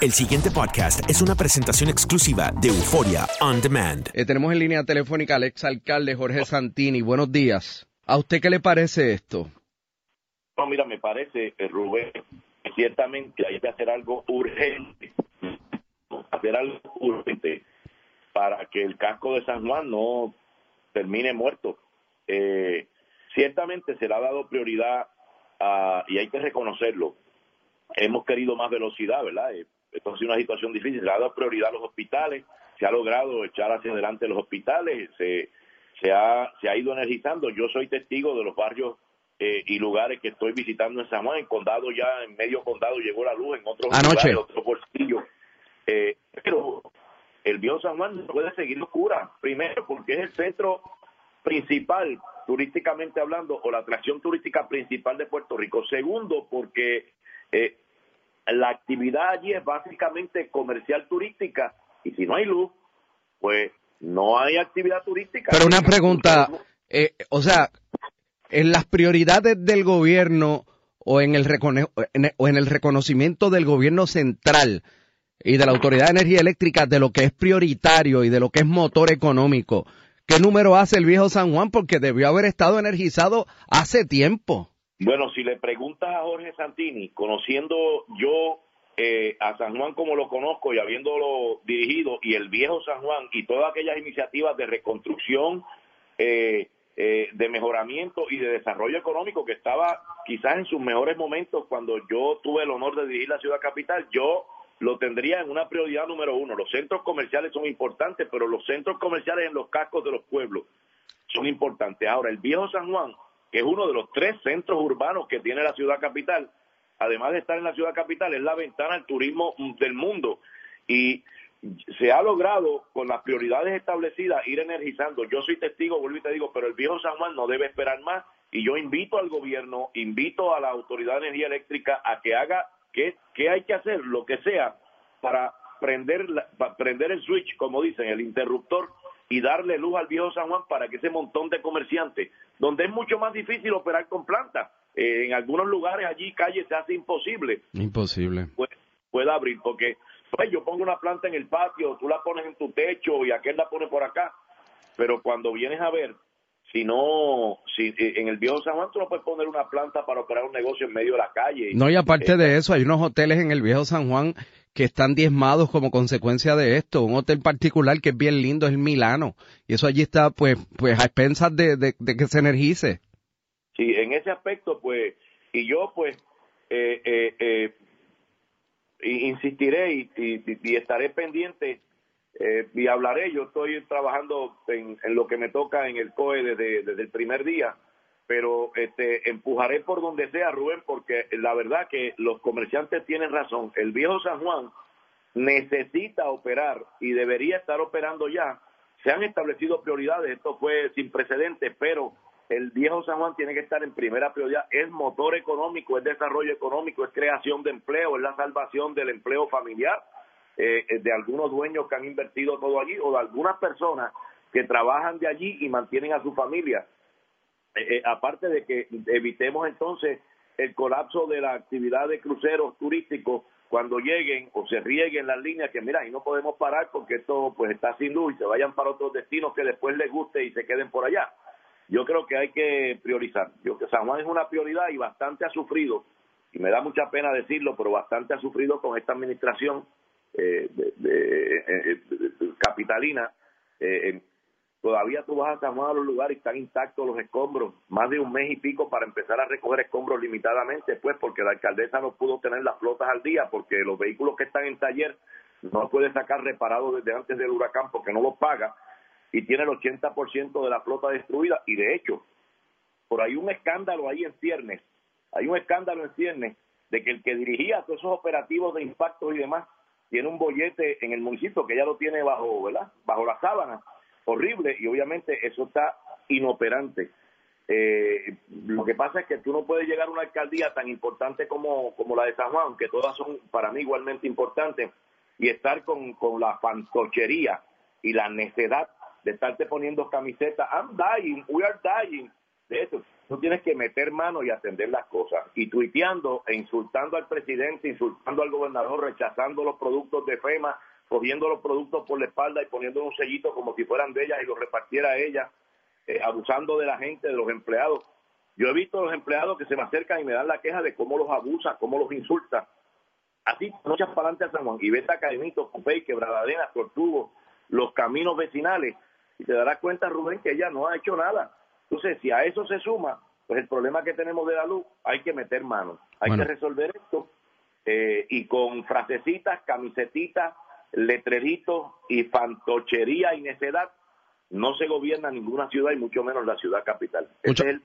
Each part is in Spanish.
El siguiente podcast es una presentación exclusiva de Euforia On Demand. Eh, tenemos en línea telefónica al ex alcalde Jorge Santini. Buenos días. ¿A usted qué le parece esto? No, mira, me parece, eh, Rubén, que ciertamente hay que hacer algo urgente, hacer algo urgente para que el casco de San Juan no termine muerto. Eh, ciertamente se le ha dado prioridad a- y hay que reconocerlo. Hemos querido más velocidad, ¿verdad? Eh, Esto ha sido una situación difícil. Se ha dado prioridad a los hospitales, se ha logrado echar hacia adelante los hospitales, se, se, ha, se ha ido energizando. Yo soy testigo de los barrios eh, y lugares que estoy visitando en San Juan. En condado ya, en medio condado llegó la luz, en otros Anoche. lugares, otros bolsillos. Eh, pero el viejo San Juan no puede seguir oscura. Primero, porque es el centro principal, turísticamente hablando, o la atracción turística principal de Puerto Rico. Segundo, porque eh, la actividad allí es básicamente comercial turística y si no hay luz, pues no hay actividad turística. Pero una pregunta, eh, o sea, en las prioridades del gobierno o en el, o en el reconocimiento del gobierno central y de la Autoridad de Energía Eléctrica de lo que es prioritario y de lo que es motor económico, ¿qué número hace el viejo San Juan? Porque debió haber estado energizado hace tiempo. Bueno, si le preguntas a Jorge Santini, conociendo yo eh, a San Juan como lo conozco y habiéndolo dirigido, y el viejo San Juan y todas aquellas iniciativas de reconstrucción, eh, eh, de mejoramiento y de desarrollo económico que estaba quizás en sus mejores momentos cuando yo tuve el honor de dirigir la ciudad capital, yo lo tendría en una prioridad número uno. Los centros comerciales son importantes, pero los centros comerciales en los cascos de los pueblos son importantes. Ahora, el viejo San Juan, que es uno de los tres centros urbanos que tiene la ciudad capital, además de estar en la ciudad capital, es la ventana al turismo mm, del mundo. Y se ha logrado, con las prioridades establecidas, ir energizando. Yo soy testigo, vuelvo y te digo, pero el viejo San Juan no debe esperar más. Y yo invito al gobierno, invito a la Autoridad de Energía Eléctrica a que haga qué, qué hay que hacer, lo que sea, para prender, la- para prender el switch, como dicen, el interruptor, y darle luz al viejo San Juan para que ese montón de comerciantes, donde es mucho más difícil operar con plantas, eh, en algunos lugares allí calles se hace imposible, Imposible. pues, pueda abrir, porque pues, yo pongo una planta en el patio, tú la pones en tu techo y aquel la pone por acá, pero cuando vienes a ver, si no, si eh, en el viejo San Juan tú no puedes poner una planta para operar un negocio en medio de la calle. No, y aparte Eh, de eso, hay unos hoteles en el viejo San Juan que están diezmados como consecuencia de esto. Un hotel particular que es bien lindo es el Milano. Y eso allí está, pues, pues a expensas de, de- que se energice. Sí, en ese aspecto, pues, y yo, pues, eh, eh, eh, insistiré y estaré pendiente eh, y hablaré. Yo estoy trabajando en, en lo que me toca en el COE desde, desde el primer día pero este, empujaré por donde sea, Rubén, porque la verdad que los comerciantes tienen razón. El viejo San Juan necesita operar y debería estar operando ya. Se han establecido prioridades, esto fue sin precedentes, pero el viejo San Juan tiene que estar en primera prioridad. Es motor económico, es desarrollo económico, es creación de empleo, es la salvación del empleo familiar eh, de algunos dueños que han invertido todo allí o de algunas personas que trabajan de allí y mantienen a su familia. Eh, eh, aparte de que evitemos entonces el colapso de la actividad de cruceros turísticos cuando lleguen o se rieguen las líneas que mira, y no podemos parar porque esto pues está sin luz y se vayan para otros destinos que después les guste y se queden por allá. Yo creo que hay que priorizar. Yo que San Juan es una prioridad y bastante ha sufrido y me da mucha pena decirlo, pero bastante ha sufrido con esta administración eh, de, capitalina eh, Todavía tú vas a San Juan a los lugares y están intactos los escombros, más de un mes y pico para empezar a recoger escombros limitadamente, pues porque la alcaldesa no pudo tener las flotas al día, porque los vehículos que están en taller no puede sacar reparados desde antes del huracán porque no los paga y tiene el 80% de la flota destruida. Y de hecho, por ahí un escándalo ahí en ciernes, hay un escándalo en ciernes de que el que dirigía todos esos operativos de impactos y demás tiene un bollete en el municipio que ya lo tiene bajo, ¿verdad? Bajo la sábana horrible y obviamente eso está inoperante. Eh, lo que pasa es que tú no puedes llegar a una alcaldía tan importante como, como la de San Juan, que todas son para mí igualmente importantes, y estar con, con la fantochería y la necedad de estarte poniendo camisetas, I'm dying, we are dying, de eso. Tú tienes que meter mano y atender las cosas. Y tuiteando e insultando al presidente, insultando al gobernador, rechazando los productos de FEMA, cogiendo los productos por la espalda y poniendo un sellito como si fueran de ella y los repartiera a ella, eh, abusando de la gente, de los empleados. Yo he visto a los empleados que se me acercan y me dan la queja de cómo los abusa, cómo los insulta. Así, noches para adelante a San Juan y vete a Caimito, Cupey, Quebradadena, Tortugo, los caminos vecinales, y te darás cuenta, Rubén, que ella no ha hecho nada. Entonces, si a eso se suma, pues el problema que tenemos de la luz, hay que meter manos, hay que resolver esto, eh, y con frasecitas, camisetitas, letreritos y fantochería y necedad, no se gobierna ninguna ciudad y mucho menos la ciudad capital. Ese es, el,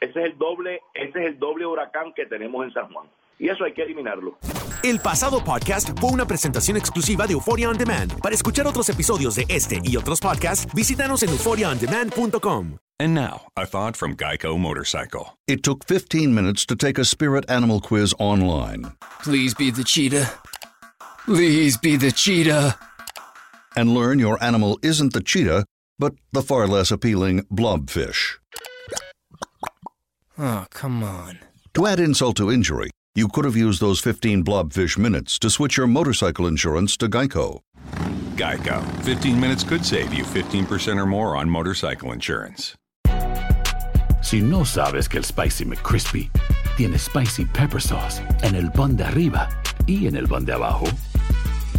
ese es el doble, ese es el doble huracán que tenemos en San Juan. Y eso hay que eliminarlo. El pasado podcast fue una presentación exclusiva de Euphoria On Demand. Para escuchar otros episodios de este y otros podcasts, visítanos en euphoriaondemand.com. And now, a thought from Geico Motorcycle. It took 15 minutes to take a spirit animal quiz online. Please be the cheetah. Please be the cheetah. And learn your animal isn't the cheetah, but the far less appealing blobfish. Oh, come on. To add insult to injury, you could have used those 15 blobfish minutes to switch your motorcycle insurance to Geico. Geico. 15 minutes could save you 15% or more on motorcycle insurance. Si no sabes que el Spicy McCrispy tiene Spicy Pepper Sauce en el pan de arriba y en el pan de abajo,